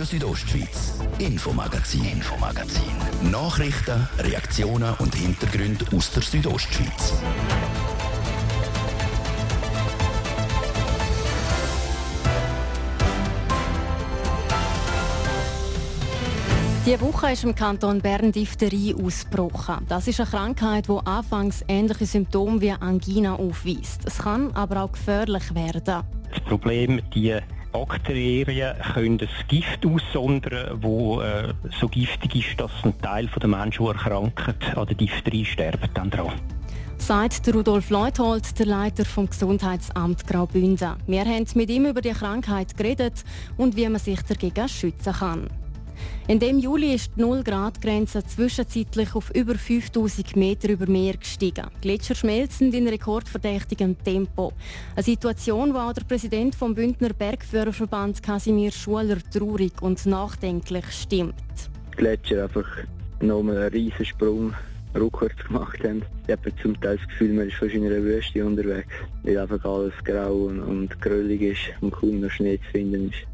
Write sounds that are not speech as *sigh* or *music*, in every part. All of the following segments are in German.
Radio Südostschweiz, Infomagazin, Infomagazin. Nachrichten, Reaktionen und Hintergründe aus der Südostschweiz. Diese Woche ist im Kanton Bern Diphtherie ausgebrochen. Das ist eine Krankheit, die anfangs ähnliche Symptome wie Angina aufweist. Es kann aber auch gefährlich werden. Das Problem, die Bakterien können das Gift aussondern, das äh, so giftig ist, dass ein Teil der Menschen, die erkranken, an der Diphtherie sterben dann dran. Sagt Rudolf Leuthold, der Leiter vom Gesundheitsamt Graubünden. Wir haben mit ihm über die Krankheit geredet und wie man sich dagegen schützen kann. In dem Juli ist die 0-Grad-Grenze zwischenzeitlich auf über 5000 Meter über Meer gestiegen. Gletscher schmelzen in rekordverdächtigem Tempo. Eine Situation, wo auch der Präsident vom Bündner Bergführerverband Casimir Schuler traurig und nachdenklich stimmt. Die Gletscher einfach nochmal einen riesen Sprung rückwärts gemacht haben. Ich habe zum Teil das Gefühl, man ist fast in einer Wüste unterwegs, weil einfach alles grau und, und gröllig ist und kaum noch Schnee zu finden ist.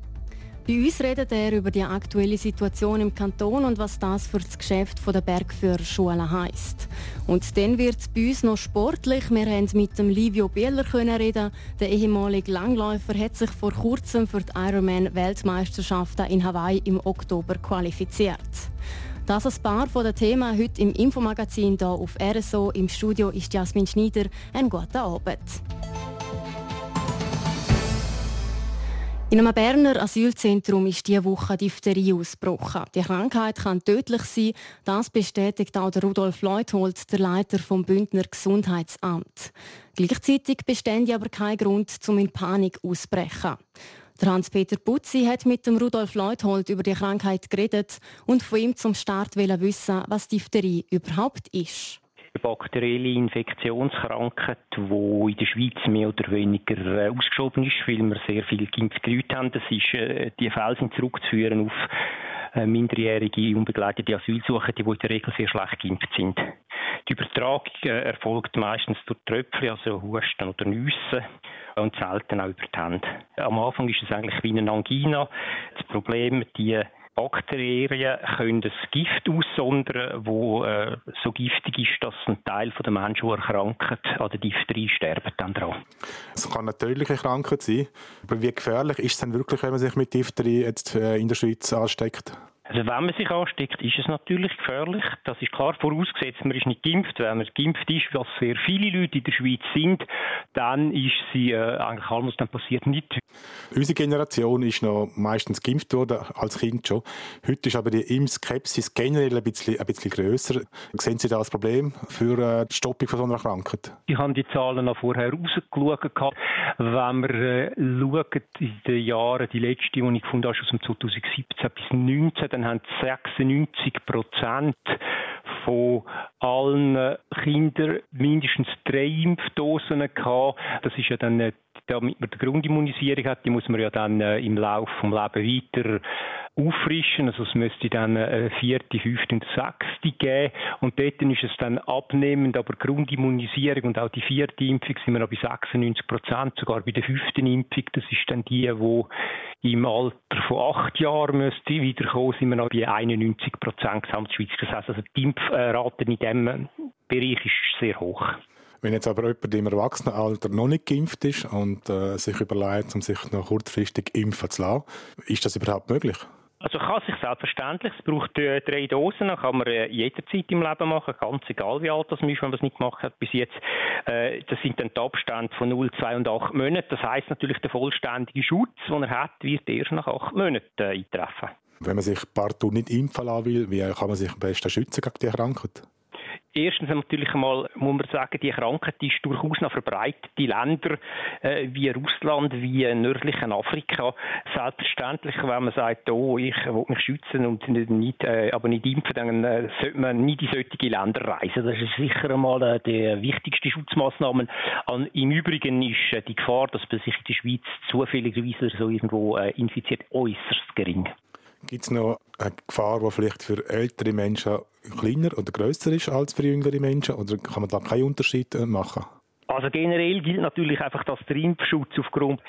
Bei uns redet er über die aktuelle Situation im Kanton und was das für das Geschäft der Bergführerschule heisst. Und dann wird es bei uns noch sportlich. Wir haben mit dem Livio Bieler reden. Der ehemalige Langläufer hat sich vor kurzem für die Ironman-Weltmeisterschaften in Hawaii im Oktober qualifiziert. Das ein paar von den Themen heute im Infomagazin hier auf RSO. Im Studio ist Jasmin Schneider. Einen guten Abend. In einem Berner Asylzentrum ist diese Woche Diphtherie ausgebrochen. Die Krankheit kann tödlich sein. Das bestätigt auch Rudolf Leuthold, der Leiter vom Bündner Gesundheitsamt. Gleichzeitig besteht aber kein Grund, um in Panik auszubrechen. Der Hans-Peter Putzi hat mit dem Rudolf Leuthold über die Krankheit geredet und von ihm zum Start wissen, was Diphtherie überhaupt ist bakterielle Infektionskrankheit, die in der Schweiz mehr oder weniger äh, ausgeschoben ist, weil wir sehr viele geimpfte Leute haben. Das ist, äh, die Fälle sind zurückzuführen auf äh, minderjährige, unbegleitete Asylsuchende, die in der Regel sehr schlecht geimpft sind. Die Übertragung erfolgt meistens durch Tröpfchen, also Husten oder Nüsse und selten auch über die Hände. Am Anfang ist es eigentlich wie eine Angina. Das Problem, die Bakterien können das Gift aussondern, wo äh, so giftig ist, dass ein Teil der Menschen, die erkranken, an der Diphtherie sterben dann dran. Es kann eine tödliche Krankheit sein, aber wie gefährlich ist es denn wirklich, wenn man sich mit Diphtherie jetzt äh, in der Schweiz ansteckt? Also wenn man sich ansteckt, ist es natürlich gefährlich. Das ist klar vorausgesetzt, man ist nicht geimpft. Wenn man geimpft ist, was sehr viele Leute in der Schweiz sind, dann ist sie äh, eigentlich alles, was dann passiert, nicht. Unsere Generation ist noch meistens geimpft worden, als Kind schon. Heute ist aber die Impfskepsis generell ein bisschen, ein bisschen grösser. Sehen Sie da als Problem für äh, die Stoppung von so einer Krankheit? Ich habe die Zahlen noch vorher rausgeschaut. Wenn wir äh, schauen, in den Jahren, die letzte, die ich gefunden habe, aus dem 2017 bis 2019, dann haben 96 Prozent von allen Kindern mindestens drei Impfdosen gehabt. Das ist ja dann damit man die Grundimmunisierung hat, die muss man ja dann äh, im Laufe des Lebens weiter auffrischen. Also es müsste dann eine vierte, fünfte und sechste geben. Und dort ist es dann abnehmend, aber Grundimmunisierung und auch die vierte Impfung sind wir noch bei 96 Prozent, sogar bei der fünften Impfung. Das ist dann die, wo im Alter von acht Jahren müsste wiederkommen, sind wir noch bei 91 Prozent Gesamtschweiz. Das heißt also, die Impfrate in diesem Bereich ist sehr hoch. Wenn jetzt aber jemand im Erwachsenenalter noch nicht geimpft ist und äh, sich überlegt, um sich noch kurzfristig impfen zu lassen, ist das überhaupt möglich? Also kann sich selbstverständlich. Es braucht äh, drei Dosen, das kann man äh, jederzeit im Leben machen, ganz egal wie alt das ist, wenn man es nicht gemacht hat bis jetzt. Äh, das sind dann die Abstände von 0, 2 und 8 Monaten. Das heißt natürlich, der vollständige Schutz, den er hat, wird erst nach 8 Monaten äh, eintreffen. Wenn man sich partout nicht impfen lassen will, wie kann man sich am besten schützen gegen die Krankheit? Erstens natürlich einmal muss man sagen, die Krankheit ist durchaus noch verbreitet. Die Länder äh, wie Russland, wie nördlichen Afrika. Selbstverständlich, wenn man sagt, oh, ich will mich schützen und nicht, äh, aber nicht impfen, dann äh, sollte man nicht in solche Länder reisen. Das ist sicher einmal äh, die wichtigste Schutzmaßnahme. An, Im Übrigen ist äh, die Gefahr, dass man sich in der Schweiz zufälligerweise so irgendwo äh, infiziert, äußerst gering. Gibt es noch eine Gefahr, die vielleicht für ältere Menschen kleiner oder größer ist als für jüngere Menschen? Oder kann man da keinen Unterschied äh, machen? Also generell gilt natürlich einfach, dass der Impfschutz aufgrund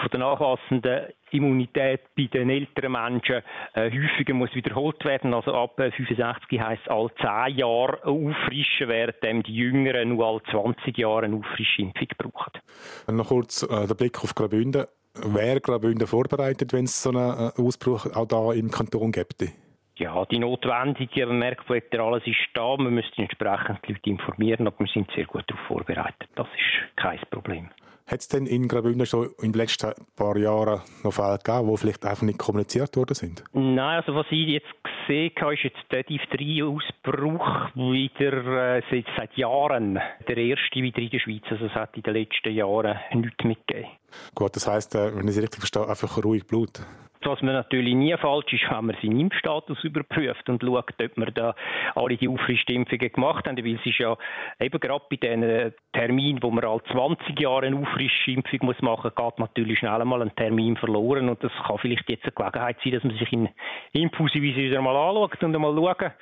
von der nachlassenden Immunität bei den älteren Menschen äh, häufiger muss wiederholt werden. Also ab 65 äh, heißt alle 10 Jahre auffrischen, während die Jüngeren nur alle 20 Jahre eine Auffrischimpfung brauchen. Noch kurz äh, der Blick auf Graubünden. Wäre Graubünden vorbereitet, wenn es so einen äh, Ausbruch auch da im Kanton gäbe? ja, die notwendige Merkblätter, alles ist da. Wir müssen entsprechend die Leute informieren, aber wir sind sehr gut darauf vorbereitet. Das ist kein Problem. Hat es denn in Graubünden schon in den letzten paar Jahren noch Fälle gegeben, die vielleicht einfach nicht kommuniziert worden sind? Nein, also was ich jetzt gesehen habe, ist jetzt der Diphtherie-Ausbruch wieder äh, seit, seit Jahren der erste wieder in der Schweiz. Also es hat in den letzten Jahren nichts mitgegeben. Gut, das heisst, äh, wenn ich es richtig verstehe, einfach ruhig Blut. Was man natürlich nie falsch ist, wenn man seinen Impfstatus überprüft und schaut, ob man da alle die Auffrischimpfungen gemacht haben, weil es ist ja eben gerade bei diesen Terminen, wo man alle 20 Jahre eine Auffrischimpfung muss machen, geht natürlich schnell einmal ein Termin verloren und das kann vielleicht jetzt eine Gelegenheit sein, dass man sich in impulsive wieder mal anschaut und einmal schauen,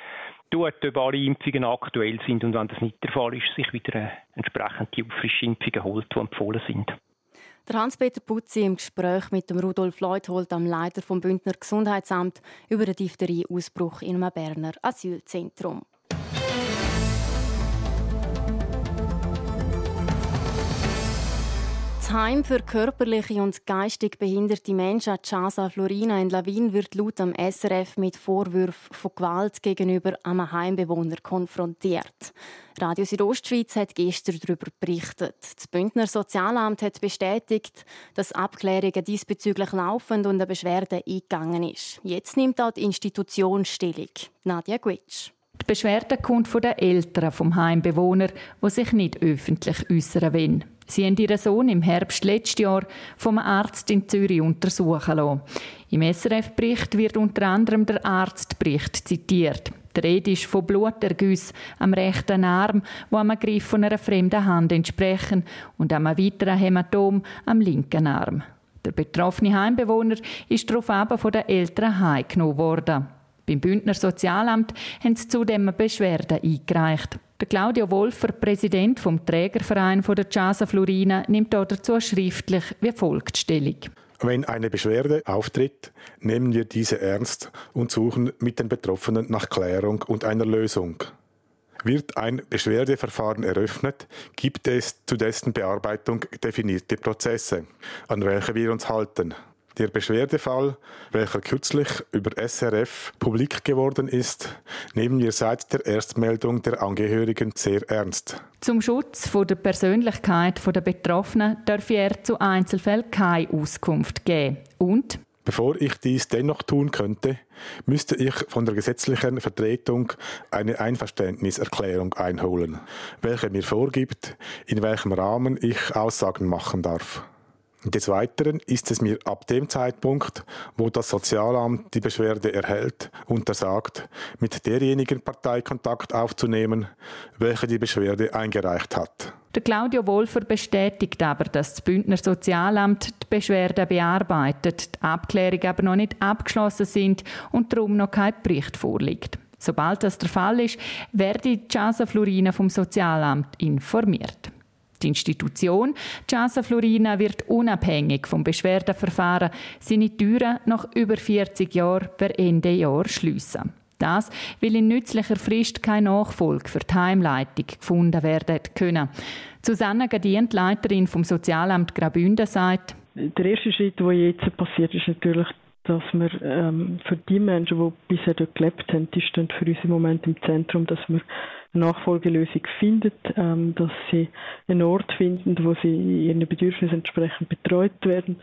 tut, ob alle Impfungen aktuell sind und wenn das nicht der Fall ist, sich wieder entsprechend die Auffrischimpfungen holt, die empfohlen sind. Der Hans-Peter Putzi im Gespräch mit dem Rudolf Leuthold, am Leiter vom Bündner Gesundheitsamt, über den Diphtherie-Ausbruch in einem Berner Asylzentrum. Das Heim für körperliche und geistig behinderte Menschen Casa Florina in Lawin wird laut dem SRF mit Vorwürfen von Gewalt gegenüber einem Heimbewohner konfrontiert. Radio Südostschweiz hat gestern darüber berichtet. Das Bündner Sozialamt hat bestätigt, dass Abklärungen diesbezüglich laufend und eine Beschwerde eingegangen ist. Jetzt nimmt auch die Institution Stellung. Nadja Gwitsch. Die Beschwerde kommt von den Eltern vom Heimbewohner, die sich nicht öffentlich äußern wollen. Sie haben ihren Sohn im Herbst letzten Jahr vom Arzt in Zürich untersuchen lassen. Im SRF-Bericht wird unter anderem der Arztbericht zitiert. Die Rede ist von Blutergüssen am rechten Arm, wo einem Griff von einer fremden Hand entsprechen, und einem weiteren Hämatom am linken Arm. Der betroffene Heimbewohner ist darauf von den Eltern heimgenommen worden. Beim Bündner Sozialamt haben sie zudem eine Beschwerde eingereicht. Der Claudio Wolfer, Präsident vom Trägerverein der Casa Florina, nimmt dazu schriftlich wie folgt Stellung. Wenn eine Beschwerde auftritt, nehmen wir diese ernst und suchen mit den Betroffenen nach Klärung und einer Lösung. Wird ein Beschwerdeverfahren eröffnet, gibt es zu dessen Bearbeitung definierte Prozesse, an welche wir uns halten. Der Beschwerdefall, welcher kürzlich über SRF publik geworden ist, nehmen wir seit der Erstmeldung der Angehörigen sehr ernst. Zum Schutz der Persönlichkeit der Betroffenen darf er zu Einzelfällen keine Auskunft geben. Und Bevor ich dies dennoch tun könnte, müsste ich von der gesetzlichen Vertretung eine Einverständniserklärung einholen, welche mir vorgibt, in welchem Rahmen ich Aussagen machen darf. Des Weiteren ist es mir ab dem Zeitpunkt, wo das Sozialamt die Beschwerde erhält, untersagt, mit derjenigen Partei Kontakt aufzunehmen, welche die Beschwerde eingereicht hat. Der Claudio Wolfer bestätigt aber, dass das Bündner Sozialamt die Beschwerde bearbeitet, die Abklärungen aber noch nicht abgeschlossen sind und darum noch kein Bericht vorliegt. Sobald das der Fall ist, werde die Casa Florina vom Sozialamt informiert. Die Institution Casa Florina wird unabhängig vom Beschwerdeverfahren seine Türen nach über 40 Jahren per Ende Jahr schliessen. Das, weil in nützlicher Frist keine Nachfolge für die Heimleitung gefunden werden können. Susanne Gadient, Leiterin vom Sozialamt Graubünden, sagt, der erste Schritt, der jetzt passiert, ist natürlich dass wir ähm, für die Menschen, die bisher dort gelebt haben, die stehen für uns im Moment im Zentrum, dass wir eine Nachfolgelösung finden, ähm, dass sie einen Ort finden, wo sie ihren Bedürfnissen entsprechend betreut werden.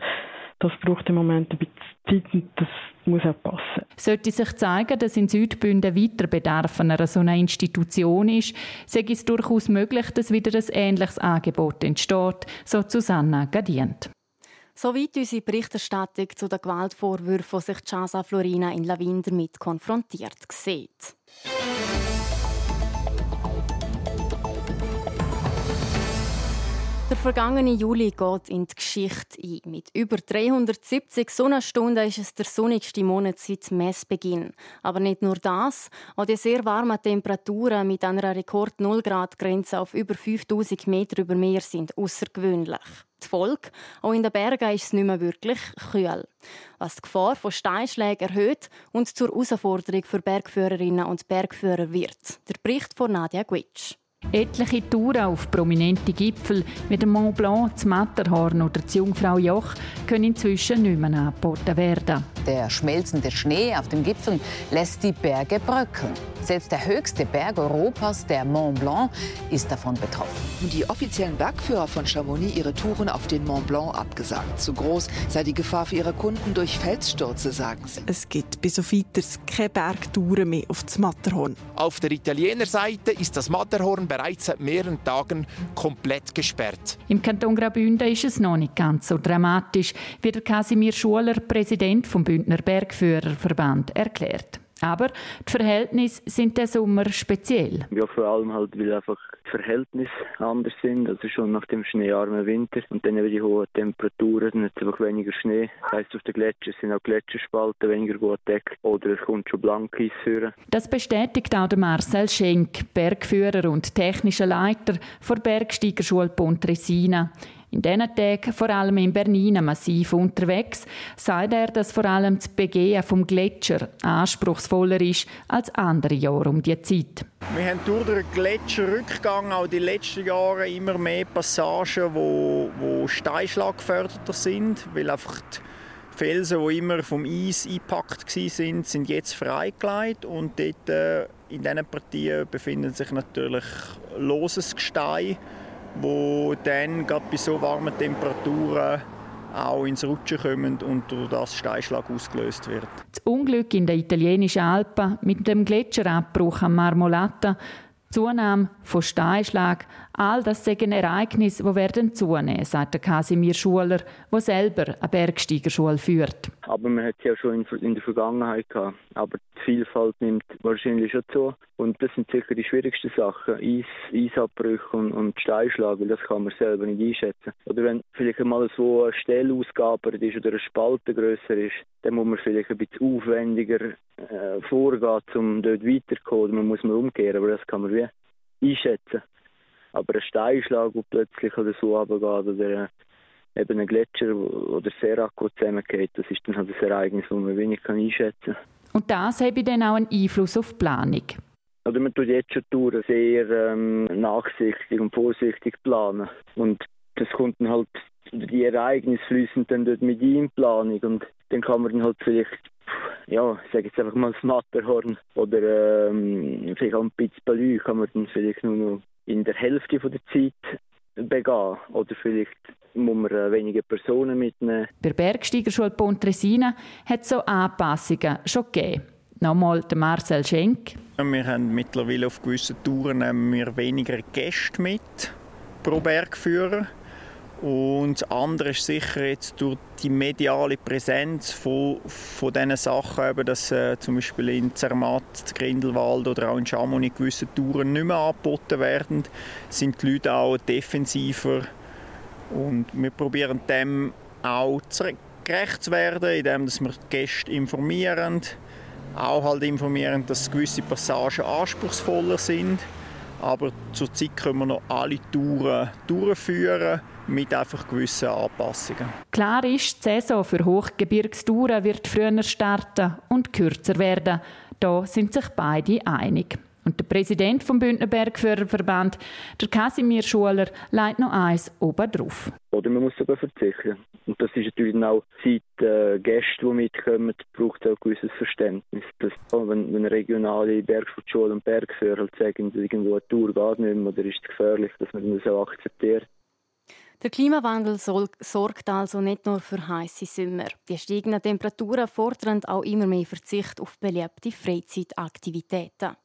Das braucht im Moment ein bisschen Zeit und das muss auch passen. Sollte sich zeigen, dass in Südbünden weiter Bedarf an einer so einer Institution ist, sei es durchaus möglich, dass wieder ein ähnliches Angebot entsteht, so Susanna Gadient. Soweit unsere Berichterstattung zu den Gewaltvorwürfen, die sich Casa Florina in Lavin damit konfrontiert sieht. Der vergangene Juli geht in die Geschichte ein. Mit über 370 Sonnenstunden ist es der sonnigste Monat seit Messbeginn. Aber nicht nur das, auch die sehr warmen Temperaturen mit einer Rekord 0 Grad Grenze auf über 5000 Meter über Meer sind außergewöhnlich. Die Folge, auch in den Bergen ist es nicht mehr wirklich kühl. Was die Gefahr von Steinschlägen erhöht und zur Herausforderung für Bergführerinnen und Bergführer wird. Der Bericht von Nadia Gwitsch. Etliche Touren auf prominente Gipfel wie der Mont Blanc, das Matterhorn oder das Jungfrau Joch können inzwischen nicht mehr angeboten werden. Der schmelzende Schnee auf den Gipfeln lässt die Berge bröckeln. Selbst der höchste Berg Europas, der Mont Blanc, ist davon betroffen. Die offiziellen Bergführer von Chamonix ihre Touren auf den Mont Blanc abgesagt. Zu groß sei die Gefahr für ihre Kunden durch Felsstürze, sagen sie. Es gibt bis auf weiteres keine Bergtouren mehr auf das Matterhorn. Auf der Italienerseite ist das Matterhorn bereits seit mehreren Tagen komplett gesperrt. Im Kanton Graubünden ist es noch nicht ganz so dramatisch, wie der Casimir Schuler, Präsident vom Bündner Bergführerverband, erklärt. Aber die Verhältnisse sind der Sommer speziell. Ja, vor allem halt, weil einfach die Verhältnisse anders sind. Also schon nach dem schneearmen Winter und dann eben die hohen Temperaturen, es einfach weniger Schnee. Das heisst, auf den Gletschern sind auch Gletscherspalten weniger gut deckt oder es kommt schon Blankeis führen. Das bestätigt auch Marcel Schenk, Bergführer und technischer Leiter der Bergsteigerschule Pontresina. In diesen Tagen, vor allem in Bernina, massiv unterwegs, sagt er, dass vor allem das Begehen vom Gletscher anspruchsvoller ist als andere Jahre um die Zeit. Wir haben durch den Gletscherrückgang auch die letzten Jahre immer mehr Passagen, wo, wo Steinschlag geförderter sind, weil einfach die Felsen, die immer vom Eis eingepackt waren, sind jetzt freigelegt und dort äh, in diesen Partien befinden sich natürlich loses Gestein wo dann gerade bei so warmen Temperaturen auch ins Rutschen kommen und durch das Steinschlag ausgelöst wird. Das Unglück in den italienischen Alpen mit dem Gletscherabbruch am Marmolata Zunahme von Steinschlag, all das sind Ereignisse, die werden zunehmen, sagt der Casimir Schuler, der selber eine Bergsteigerschule führt. Aber man hat es ja schon in der Vergangenheit gehabt. Aber die Vielfalt nimmt wahrscheinlich schon zu. Und das sind sicher die schwierigsten Sachen. Eis, Eisabbrüche und, und Steinschlag, weil das kann man selber nicht einschätzen. Oder wenn vielleicht einmal so eine Stelle ausgearbeitet ist oder eine Spalte grösser ist, dann muss man vielleicht ein bisschen aufwendiger äh, vorgehen, um dort weiterzukommen. Man muss man umkehren, aber das kann man wie einschätzen. Aber ein Steinschlag, der plötzlich oder so runtergeht, oder äh, eben ein Gletscher oder Serac, der zusammengeht, das ist dann halt ein Ereignis, das man wenig einschätzen kann. Und das habe dann auch einen Einfluss auf die Planung. Oder man tut jetzt schon Touren sehr ähm, nachsichtig und vorsichtig planen. Und das kommt dann halt, die Ereignisse fließen dann dort mit in Planung und dann kann man dann halt vielleicht ja, ich sage jetzt einfach mal das Matterhorn oder ähm, vielleicht auch ein Pitzbalü kann man dann vielleicht nur noch in der Hälfte von der Zeit begehen. Oder vielleicht muss man äh, weniger Personen mitnehmen. Bei der Bergsteigerschule Pontresina hat es so Anpassungen schon gegeben. Nochmal der Marcel Schenk. Wir haben mittlerweile auf gewissen Touren wir weniger Gäste mit pro Bergführer. Und das andere ist sicher jetzt durch die mediale Präsenz von, von diesen Sachen, eben, dass äh, zum Beispiel in Zermatt, Grindelwald oder auch in Chamonix gewisse Touren nicht mehr angeboten werden, sind die Leute auch defensiver. Und wir probieren dem auch gerecht zu werden, indem wir die Gäste informieren. Auch halt informieren, dass gewisse Passagen anspruchsvoller sind. Aber zurzeit können wir noch alle Touren durchführen mit einfach gewissen Anpassungen. Klar ist, die Saison für Hochgebirgstouren wird früher starten und kürzer werden. Da sind sich beide einig. Und der Präsident vom Bündner Bergführerverband, der Casimir Schuler, leitet noch eins oben drauf. Oder man muss sogar verzichten. Und das ist natürlich auch seit äh, Gäste, die mitkommen, braucht es auch ein gewisses Verständnis. Dass, wenn, wenn regionale Bergsportschulen und Bergführer halt sagen, irgendwo eine Tour geht nicht mehr oder ist es gefährlich, dass man das auch akzeptiert. Der Klimawandel sorgt also nicht nur für heiße Sommer. Die steigenden Temperaturen fordern auch immer mehr Verzicht auf beliebte Freizeitaktivitäten.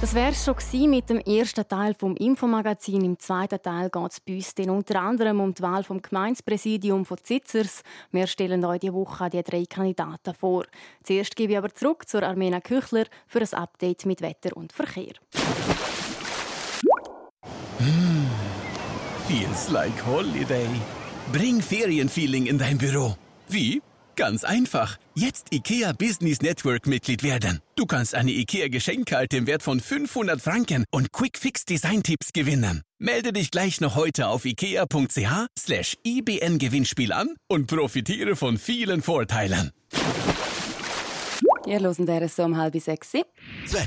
Das wäre es schon mit dem ersten Teil vom Infomagazin. Im zweiten Teil geht es bei uns dann unter anderem um die Wahl vom Gemeinspräsidium von Zitzers. Wir stellen euch diese Woche die drei Kandidaten vor. Zuerst gebe ich aber zurück zur Armena Küchler für ein Update mit Wetter und Verkehr. Mm, feels like holiday. Bring Ferienfeeling in dein Büro. Wie? Ganz einfach. Jetzt IKEA Business Network Mitglied werden. Du kannst eine IKEA Geschenkkarte im Wert von 500 Franken und Quick Fix Design Tipps gewinnen. Melde dich gleich noch heute auf ikea.ch slash ibn Gewinnspiel an und profitiere von vielen Vorteilen. Ihr hören der so um halb sechs. Das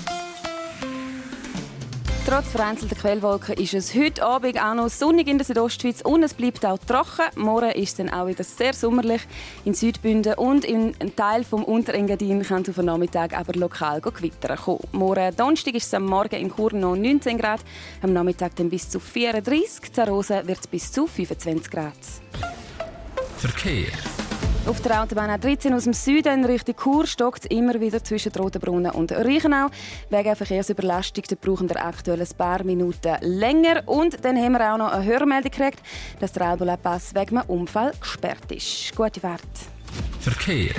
Trotz vereinzelter Quellwolken ist es heute Abend auch noch sonnig in der Südostschweiz und es bleibt auch trocken. Morgen ist es dann auch wieder sehr sommerlich in Südbünden und in einem Teil vom Unterengadin kann es auf den Nachmittag aber lokal gewittern kommen. Morgen Donnerstag ist es am Morgen in Chur noch 19 Grad, am Nachmittag dann bis zu 34, in Rosen wird es bis zu 25 Grad. Verkehr auf der Autobahn A13 aus dem Süden in Richtung Chur stockt es immer wieder zwischen Rotenbrunnen und Reichenau. Wegen Verkehrsüberlastung brauchen wir aktuell ein paar Minuten länger. Und dann haben wir auch noch eine Hörmeldung gekriegt, dass der Albola-Pass wegen einem Unfall gesperrt ist. Gute Fahrt. Verkehr.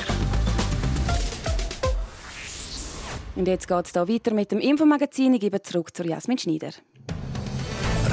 Und jetzt geht es weiter mit dem Infomagazin. Ich gebe zurück zu Jasmin Schneider.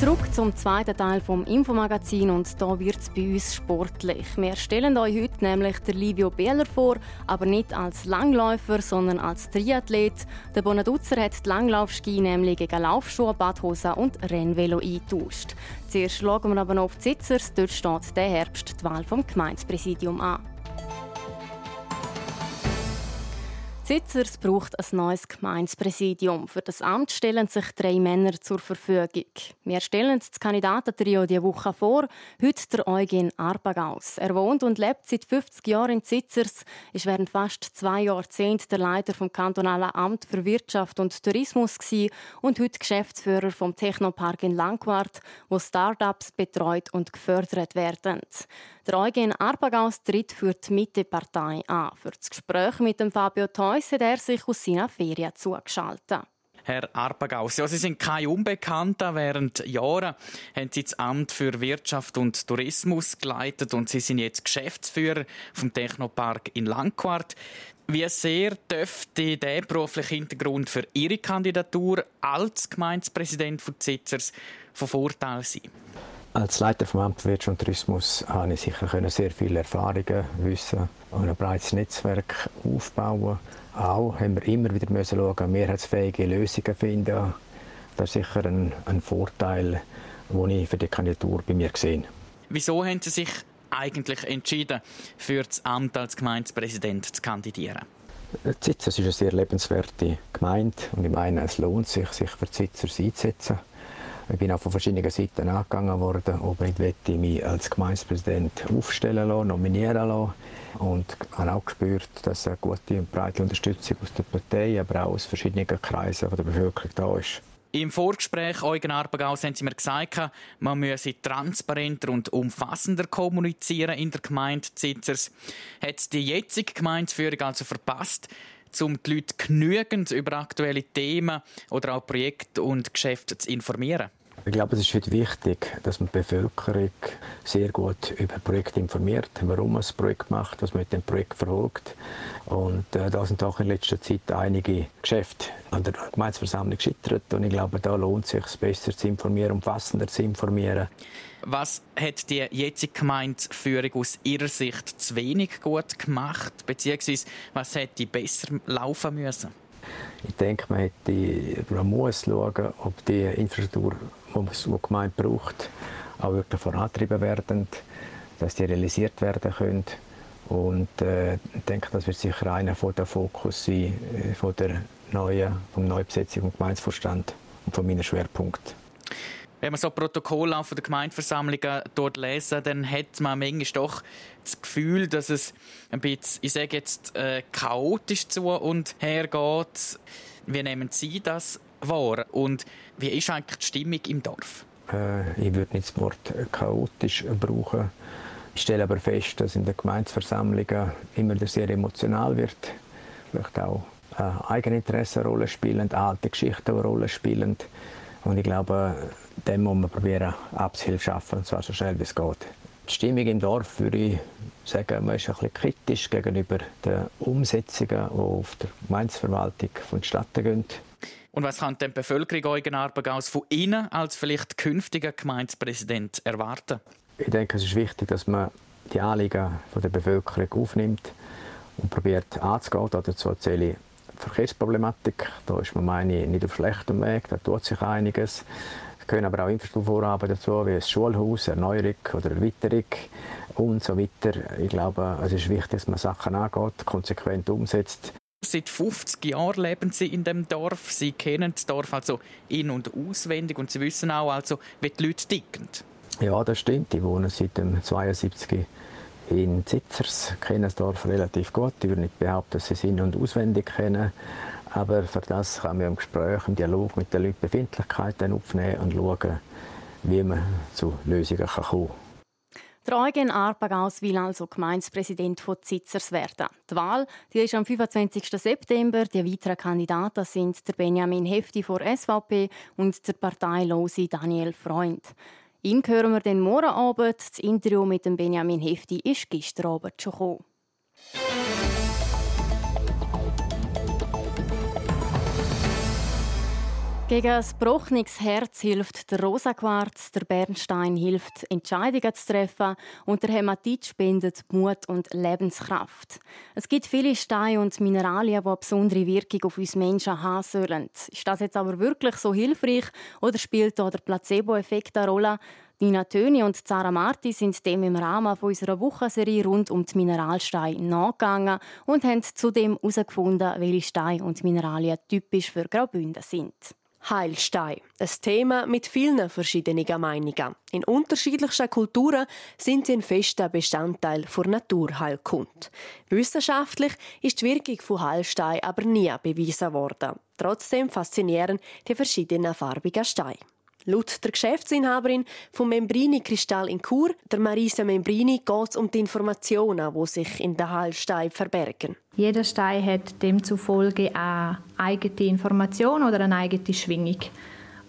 Zurück zum zweiten Teil vom Infomagazin und da wird es bei uns sportlich. Wir stellen euch heute nämlich der Livio Behler vor, aber nicht als Langläufer, sondern als Triathlet. Der Bonaduzzer hat die Langlaufski nämlich gegen Laufschuhe, Badhosen und Rennvelo eingetauscht. Zuerst schauen wir aber noch auf die Sitzers. Dort steht der Herbst die Wahl vom Gemeindepräsidium an. Sitzers braucht ein neues Gemeinspräsidium. Für das Amt stellen sich drei Männer zur Verfügung. Wir stellen das Kandidatentrio diese Woche vor. Heute der Eugen Arbagaus. Er wohnt und lebt seit 50 Jahren in Sitzers, ist während fast zwei Jahrzehnten der Leiter vom kantonalen Amt für Wirtschaft und Tourismus und heute Geschäftsführer vom Technopark in Langquart, wo Start-ups betreut und gefördert werden. Der Eugen Arbagaus tritt für die Mittepartei an. Für das Gespräch mit dem Fabio Theus hat er sich aus seiner Ferien zugeschaltet. Herr Arpagaus, ja, Sie sind kein Unbekannter. Während Jahren haben Sie das Amt für Wirtschaft und Tourismus geleitet und Sie sind jetzt Geschäftsführer vom Technopark in Langquart. Wie sehr dürfte der berufliche Hintergrund für Ihre Kandidatur als Gemeindepräsident von Zitzers von Vorteil sein? Als Leiter vom Amt für Wirtschaft und Tourismus habe ich sicher sehr viele Erfahrungen, Wissen und ein breites Netzwerk aufbauen. Auch haben wir immer wieder müssen schauen, mehrheitsfähige Lösungen finden. Das ist sicher ein, ein Vorteil, den ich für die Kandidatur bei mir sehe. Wieso haben Sie sich eigentlich entschieden, für das Amt als Gemeindepräsident zu kandidieren? Zitzers ist eine sehr lebenswerte Gemeinde und ich meine, es lohnt sich, sich für Zitzers einzusetzen. Ich bin auch von verschiedenen Seiten angegangen worden, ob ich mich als Gemeindepräsident aufstellen lassen, nominieren lassen. Und habe auch gespürt, dass eine gute und breite Unterstützung aus der Partei, aber auch aus verschiedenen Kreisen der Bevölkerung da ist. Im Vorgespräch, Eugen Arpagaus, haben Sie mir gesagt, man müsse transparenter und umfassender kommunizieren in der Gemeinde Zitzers. Hat die jetzige Gemeindeführung also verpasst, um die Leute genügend über aktuelle Themen oder auch Projekte und Geschäfte zu informieren? Ich glaube, es ist heute wichtig, dass man die Bevölkerung sehr gut über Projekte informiert, warum man das Projekt macht, was man mit dem Projekt verfolgt. Und äh, da sind auch in letzter Zeit einige Geschäfte an der Gemeindeversammlung gescheitert. Und ich glaube, da lohnt es sich, besser zu informieren, umfassender zu informieren. Was hat die jetzige Gemeindeführung aus Ihrer Sicht zu wenig gut gemacht? Beziehungsweise was hätte besser laufen müssen? Ich denke, man, hätte, man muss schauen, ob die Infrastruktur, die Gemeinde braucht, auch wirklich vorantrieben werden, dass die realisiert werden können. Und äh, ich denke, das wird sicher einer von der Fokus sein äh, von der neuen, vom Neubesetzung vom Gemeindevorstand und von meinen Schwerpunkten. Wenn man so Protokolle von der Gemeindeversammlungen dort lesen, dann hat man manchmal doch das Gefühl, dass es ein bisschen, ich sage jetzt, äh, chaotisch zu und her geht. Wie nehmen Sie das wahr? Und wie ist eigentlich die Stimmung im Dorf? Äh, ich würde nicht das Wort chaotisch brauchen. Ich stelle aber fest, dass in den Gemeindeversammlungen immer sehr emotional wird. Vielleicht auch äh, Eigeninteressen eine Rolle spielen, alte Geschichten eine Rolle spielen. Und ich glaube, dem muss man probieren, Abhilfe schaffen, und zwar so schnell wie es geht. Die Stimmung im Dorf würde ich sagen, man ist ein bisschen kritisch gegenüber den Umsetzungen, die auf der Gemeindeverwaltung vonstatten gehen. Und was kann die Bevölkerung Eugen Arpagaus von Ihnen als vielleicht künftiger Gemeindepräsident erwarten? Ich denke, es ist wichtig, dass man die Anliegen der Bevölkerung aufnimmt und probiert anzugehen. Dazu zähle ich Verkehrsproblematik. Da ist man meine nicht auf schlechtem Weg, da tut sich einiges. Es können aber auch Infrastrukturvorhaben dazu, wie ein Schulhaus, Erneuerung oder Erweiterung und so weiter. Ich glaube, es ist wichtig, dass man Sachen angeht, konsequent umsetzt. Seit 50 Jahren leben Sie in dem Dorf. Sie kennen das Dorf also in- und auswendig und Sie wissen auch, also, wie die Leute ticken. Ja, das stimmt. Ich wohne seit dem 72 in Zitzers, kenne das Dorf relativ gut. Ich würde nicht behaupten, dass sie es in- und auswendig kennen. Aber für das kann man im Gespräch, im Dialog mit den Leuten Befindlichkeiten aufnehmen und schauen, wie man zu Lösungen kommen kann. Der Eugen Arpagaus will also Gemeindepräsident von Zitzers werden. Die Wahl die ist am 25. September. Die weiteren Kandidaten sind der Benjamin Hefti von SVP und der parteilose Daniel Freund. Ihn hören wir dann morgen Abend. Das Interview mit dem Benjamin Hefti ist gestern Abend schon gekommen. Gegen ein gebrochenes Herz hilft der Rosaquarz, der Bernstein hilft, Entscheidungen zu treffen und der Hämatit spendet Mut und Lebenskraft. Es gibt viele Steine und Mineralien, die eine besondere Wirkung auf uns Menschen haben sollen. Ist das jetzt aber wirklich so hilfreich oder spielt da der Placebo-Effekt eine Rolle? Nina Töni und Zara Marti sind dem im Rahmen unserer Wochenserie rund um die Mineralsteine nachgegangen und haben zudem herausgefunden, welche Steine und Mineralien typisch für Graubünden sind. Heilstein. Ein Thema mit vielen verschiedenen Meinungen. In unterschiedlichsten Kulturen sind sie ein fester Bestandteil der Naturheilkunde. Wissenschaftlich ist die Wirkung von Heilstein aber nie bewiesen worden. Trotzdem faszinieren die verschiedenen farbigen Steine. Laut der Geschäftsinhaberin vom Membrini Kristall in Chur, der Marisa Membrini, geht es um die Informationen, die sich in den Heilstein verbergen. Jeder Stein hat demzufolge eine eigene Information oder eine eigene Schwingung.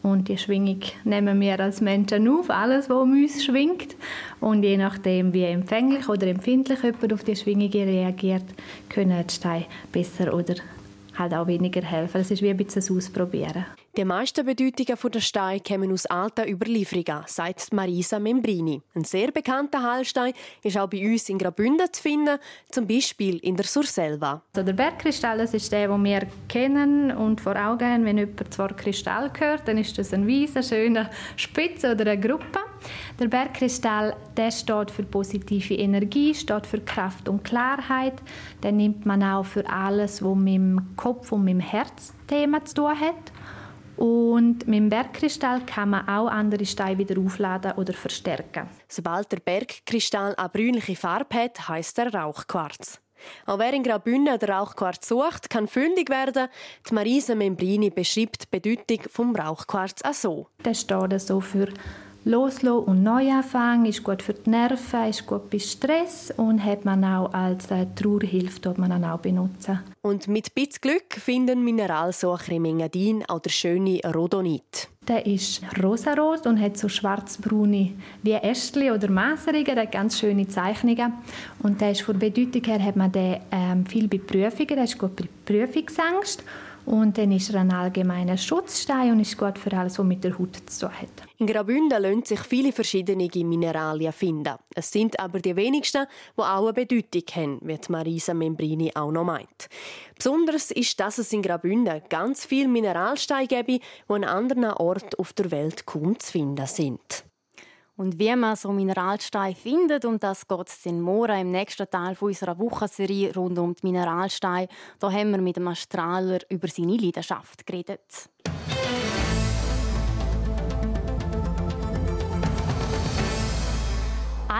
Und die Schwingung nehmen wir als Menschen auf, alles, was um uns schwingt. Und je nachdem, wie empfänglich oder empfindlich jemand auf die Schwingung reagiert, können die Steine besser oder halt auch weniger helfen. Es ist wie ein bisschen Ausprobieren. Die meisten Bedeutungen der Steine kommen aus alten Überlieferungen, sagt Marisa Membrini. Ein sehr bekannter Heilstein ist auch bei uns in Graubünden zu finden, zum Beispiel in der Surselva. Also der Bergkristall das ist der, den wir kennen und vor Augen haben. Wenn jemand Wort Kristall hört, dann ist das ein weißer, schöner Spitze oder eine Gruppe. Der Bergkristall der steht für positive Energie, steht für Kraft und Klarheit. Den nimmt man auch für alles, was mit dem Kopf und mit dem Herzthema zu tun hat. Und mit dem Bergkristall kann man auch andere Steine wieder aufladen oder verstärken. Sobald der Bergkristall eine brünliche Farbe hat, heißt er Rauchquarz. Auch wer in Graubünden den Rauchquarz sucht, kann fündig werden. Die Marisa Membrini beschreibt die Bedeutung des Rauchquarz auch so. Der steht so für Loslassen und Neuanfang, ist gut für die Nerven, ist gut bei Stress und hat man auch als äh, Trauerhilfe dort man auch benutzen. Und mit ein bisschen Glück finden Mineralsucher im Engadin auch der schöne Rhodonit. Der ist rosarot und hat so schwarzbraune wie Ästchen oder Maserungen, der hat ganz schöne Zeichnungen. Und der ist von Bedeutung her hat man den ähm, viel bei Prüfungen, der ist gut bei Prüfungsangst. Und dann ist er ein allgemeiner Schutzstein und ist gut für alles, was mit der Haut zu tun hat. In Graubünden lassen sich viele verschiedene Mineralien finden. Es sind aber die wenigsten, die auch eine Bedeutung haben, wie Marisa Membrini auch noch meint. Besonders ist, dass es in Graubünden ganz viele Mineralsteine gibt, die an anderen Orten auf der Welt kaum zu finden sind. Und wie man so Mineralsteine findet, um das geht es in morgen im nächsten Teil unserer Wochenserie rund um die Mineralsteine. Da haben wir mit dem Astraler über seine Leidenschaft geredet.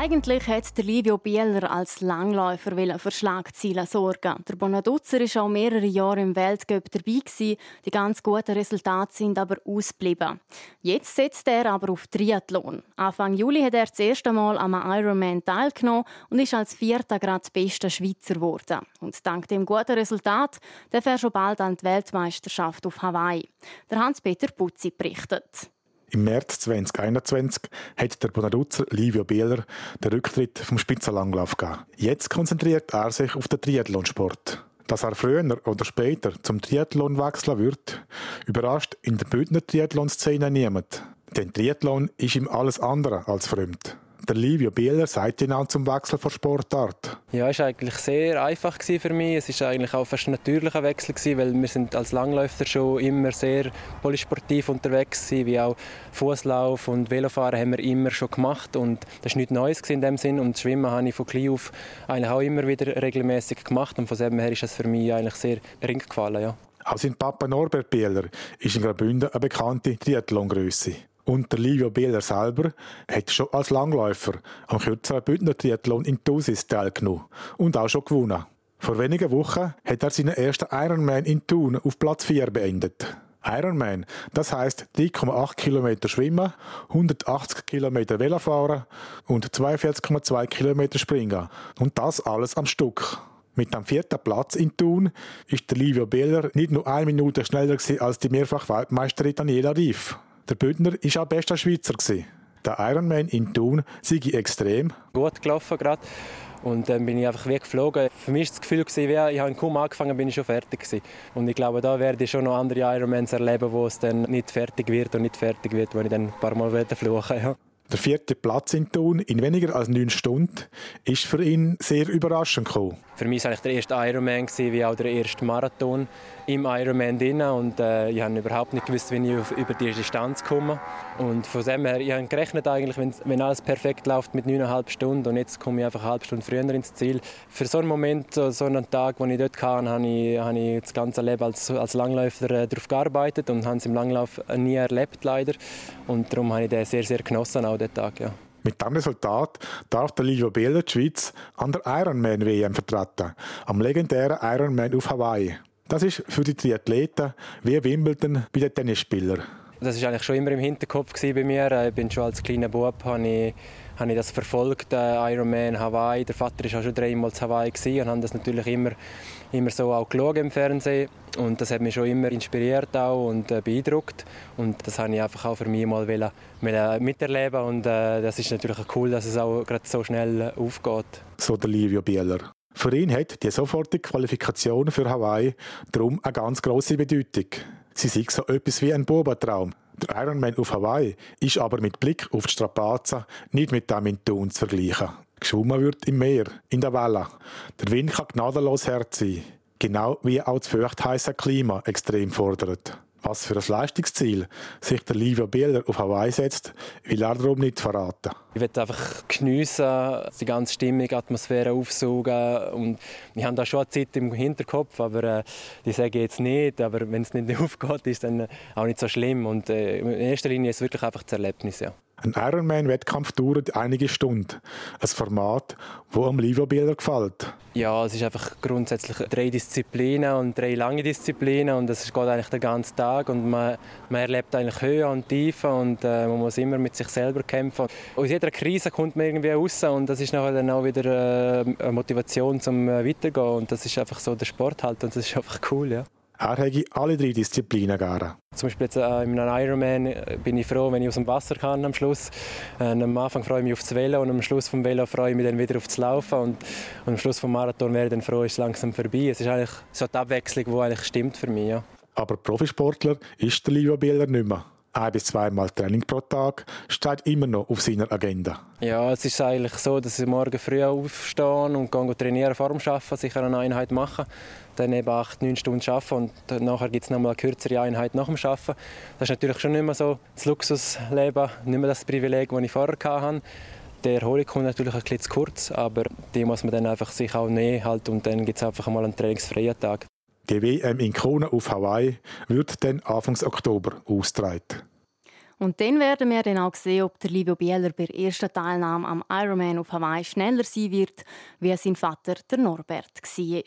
Eigentlich hätte Livio Bieler als Langläufer für Schlagzeilen sorgen. Der Bonaduzzer war auch mehrere Jahre im Weltcup dabei. Die ganz guten Resultate sind aber ausgeblieben. Jetzt setzt er aber auf Triathlon. Anfang Juli hat er das erste Mal am Ironman teilgenommen und ist als Vierter Grad bester Schweizer geworden. Und dank dem guten Resultat darf er schon bald an die Weltmeisterschaft auf Hawaii. Der Hans-Peter Putzi berichtet. Im März 2021 hat der Bonaduzzer Livio Bieler den Rücktritt vom Spitzenlanglauf gegeben. Jetzt konzentriert er sich auf den Triathlonsport. Dass er früher oder später zum Triathlon wechseln wird, überrascht in der Bündner Triathlon-Szene niemand. Denn Triathlon ist ihm alles andere als fremd. Der Livio Bieler sagt Ihnen zum Wechsel von Sportart. Ja, es war eigentlich sehr einfach für mich. Es war eigentlich auch fast ein natürlicher Wechsel, weil wir sind als Langläufer schon immer sehr polysportiv unterwegs waren, wie auch Fußlauf und Velofahren haben wir immer schon gemacht und das war nichts Neues in dem Sinn und Schwimmen habe ich von klein auf eigentlich auch immer wieder regelmäßig gemacht und von dem her ist es für mich eigentlich sehr ring gefallen, ja. Auch sein Papa Norbert Bieler ist in Graubünden eine bekannte Triathlongröße. Und der Livio Bieler selber hat schon als Langläufer am kürzeren Bündner Triathlon in Thusis teilgenommen und auch schon gewonnen. Vor wenigen Wochen hat er seinen ersten Ironman in Thun auf Platz 4 beendet. Ironman, das heißt 3,8 Kilometer schwimmen, 180 Kilometer Velofahren und 42,2 Kilometer springen. Und das alles am Stück. Mit dem vierten Platz in Thun ist der Livio Bieler nicht nur eine Minute schneller als die Mehrfach-Weltmeisterin Daniela Rief. Der Bündner war auch bester Schweizer. Der Ironman in Thun sei extrem. Gut gelaufen gerade. Und dann bin ich einfach wie geflogen. Für mich war das Gefühl, wie ich habe kaum angefangen bin ich schon fertig gewesen. Und ich glaube, da werde ich schon noch andere Ironmans erleben, wo es dann nicht fertig wird und nicht fertig wird, wenn ich dann ein paar Mal fluchen ja. Der vierte Platz in Thun in weniger als neun Stunden ist für ihn sehr überraschend gekommen. Für mich war es der erste Ironman wie auch der erste Marathon im Ironman drin und äh, ich habe überhaupt nicht gewusst, wie ich über die Distanz komme. Und von dem her, ich habe gerechnet eigentlich, wenn, wenn alles perfekt läuft mit neuneinhalb Stunden und jetzt komme ich einfach eine halbe Stunde früher ins Ziel. Für so einen Moment, so, einen Tag, den ich dort hatte, habe ich, habe ich das ganze Leben als, als Langläufer äh, darauf gearbeitet und habe es im Langlauf nie erlebt leider und darum habe ich den sehr, sehr genossen, auch den Tag, ja. Mit diesem Resultat darf der Livio Bieler die Schweiz an der Ironman WM vertreten, am legendären Ironman auf Hawaii. Das ist für die Triathleten wie Wimbledon bei den Tennisspielern. Das war eigentlich schon immer im Hinterkopf bei mir. Ich bin schon als kleiner Bub habe ich, habe ich das verfolgt, äh, Ironman Hawaii. Der Vater war auch schon dreimal zu Hawaii und habe das natürlich immer, immer so auch geschaut im Fernsehen. Und das hat mich schon immer inspiriert auch und äh, beeindruckt. Und das habe ich einfach auch für mich mal wollen, wollen miterleben. Und äh, das ist natürlich cool, dass es auch gerade so schnell aufgeht. So der Livio Bieler. Für ihn hat die sofortige Qualifikation für Hawaii darum eine ganz große Bedeutung. Sie sind so etwas wie ein Bubentraum. Der Ironman auf Hawaii ist aber mit Blick auf die Strapazen nicht mit dem in Thun zu vergleichen. Geschwommen wird im Meer, in der Welle. Der Wind kann gnadenlos hart sein. Genau wie auch das feuchtheiße Klima extrem fordert. Was für ein Leistungsziel sich der Livio Bieler auf Hawaii setzt, will er darum nicht verraten. Ich will einfach geniessen, die ganze Stimmung, Atmosphäre aufsaugen. Und ich habe da schon eine Zeit im Hinterkopf, aber äh, die sage ich jetzt nicht. Aber wenn es nicht *laughs* aufgeht, ist dann auch nicht so schlimm. Und äh, in erster Linie ist es wirklich einfach das Erlebnis. Ja. Ein Ironman-Wettkampf dauert einige Stunden. Ein Format, das am Livio-Bilder gefällt. Ja, es ist einfach grundsätzlich drei Disziplinen und drei lange Disziplinen und es geht eigentlich den ganzen Tag und man, man erlebt eigentlich Höhe und Tiefe und äh, man muss immer mit sich selber kämpfen. Aus jeder Krise kommt man irgendwie raus und das ist nachher dann auch wieder äh, eine Motivation zum äh, Weitergehen und das ist einfach so der Sport halt und das ist einfach cool, ja. Er hätte alle drei Disziplinen gerne. Zum Beispiel jetzt, äh, in einem Ironman äh, bin ich froh, wenn ich aus dem Wasser kann am Schluss. Äh, am Anfang freue ich mich auf das Velo und am Schluss vom Velo freue ich mich dann wieder auf das Laufen. Und, und am Schluss vom Marathon wäre ich dann froh, ist es langsam vorbei. Es ist eigentlich so die Abwechslung, die eigentlich stimmt für mich. Ja. Aber Profisportler ist der Livio Bieler nicht mehr. Ein bis zweimal Training pro Tag steht immer noch auf seiner Agenda. Ja, es ist eigentlich so, dass ich morgen früh aufstehe und gehe trainieren vor Arbeiten, sicher eine Einheit machen, dann eben acht, neun Stunden arbeiten und nachher gibt es noch mal eine kürzere Einheit nach dem Arbeiten. Das ist natürlich schon nicht mehr so das Luxusleben, nicht mehr das Privileg, das ich vorher hatte. Die Erholung kommt natürlich ein bisschen zu kurz, aber die muss man dann einfach sich auch nehmen halt, und dann gibt es einfach mal einen trainingsfreien Tag. Die WM in Kona auf Hawaii wird dann Anfang Oktober ausgetragen. Und dann werden wir dann auch sehen, ob der Livio Bieler bei der ersten Teilnahme am Ironman auf Hawaii schneller sein wird, wie sein Vater, der Norbert, war.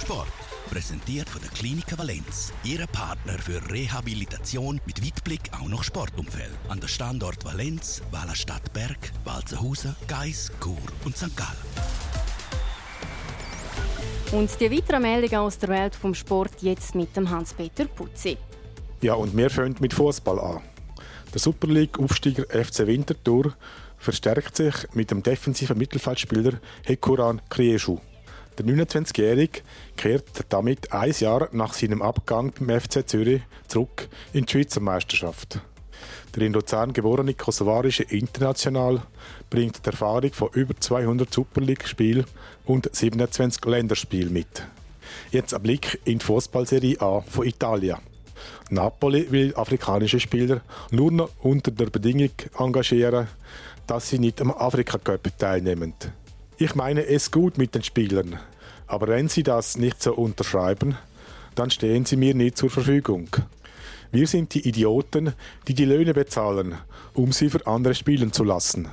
Sport. Präsentiert von der Klinik Valenz. Ihre Partner für Rehabilitation mit Weitblick auch noch Sportumfeld. An der Standort Valenz, Wallerstadt Berg, Walzenhausen, Geis, Chur und St. Gallen. Und die weiteren Meldungen aus der Welt vom Sport jetzt mit dem Hans-Peter Putzi. Ja, und wir fangen mit Fußball an. Der Super League-Aufsteiger FC Winterthur verstärkt sich mit dem defensiven Mittelfeldspieler Hekuran Krieschu. Der 29-Jährige kehrt damit ein Jahr nach seinem Abgang beim FC Zürich zurück in die Schweizer Meisterschaft. Der in Luzern geborene kosovarische International bringt die Erfahrung von über 200 Super League-Spielen und 27 Länderspielen mit. Jetzt ein Blick in die Fußballserie A von Italien. Napoli will afrikanische Spieler nur noch unter der Bedingung engagieren, dass sie nicht am Afrika Cup teilnehmen. Ich meine es gut mit den Spielern, aber wenn sie das nicht so unterschreiben, dann stehen sie mir nicht zur Verfügung. Wir sind die Idioten, die die Löhne bezahlen, um sie für andere spielen zu lassen.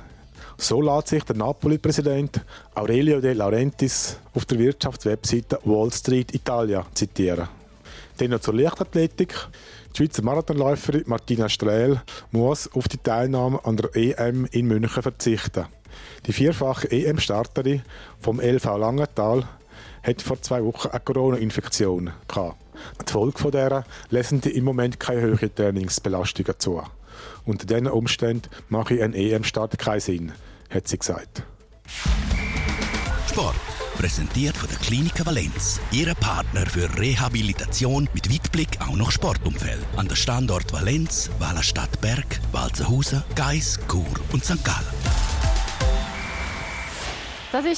So lässt sich der Napoli-Präsident Aurelio De Laurentiis auf der Wirtschaftswebseite Wall Street Italia zitieren. Dann noch zur Leichtathletik. Die Schweizer Marathonläuferin Martina Strehl muss auf die Teilnahme an der EM in München verzichten. Die vierfache EM-Starterin vom LV Langenthal hat vor zwei Wochen eine Corona-Infektion gehabt. Die Folge von dieser lassen die im Moment keine höheren Trainingsbelastungen zu. Unter diesen Umständen mache ich einen EM-Start keinen Sinn, hat sie gesagt. Sport. Präsentiert von der Klinik Valenz. Ihre Partner für Rehabilitation mit Weitblick auch noch Sportumfeld. An der Standort Valenz, Wallerstadt Berg, Walzenhausen, Geis, Chur und St. Gallen. Das war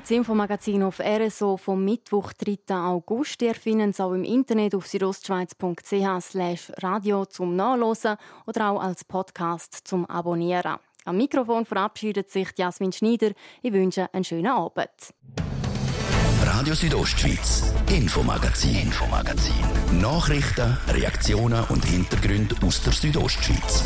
das Infomagazin auf RSO vom Mittwoch, 3. August. Ihr findet es auch im Internet auf südostschweiz.ch radio zum Nachlesen oder auch als Podcast zum Abonnieren. Am Mikrofon verabschiedet sich Jasmin Schneider. Ich wünsche einen schönen Abend. Radio Südostschweiz, Infomagazin, Infomagazin. Nachrichten, Reaktionen und Hintergründe aus der Südostschweiz.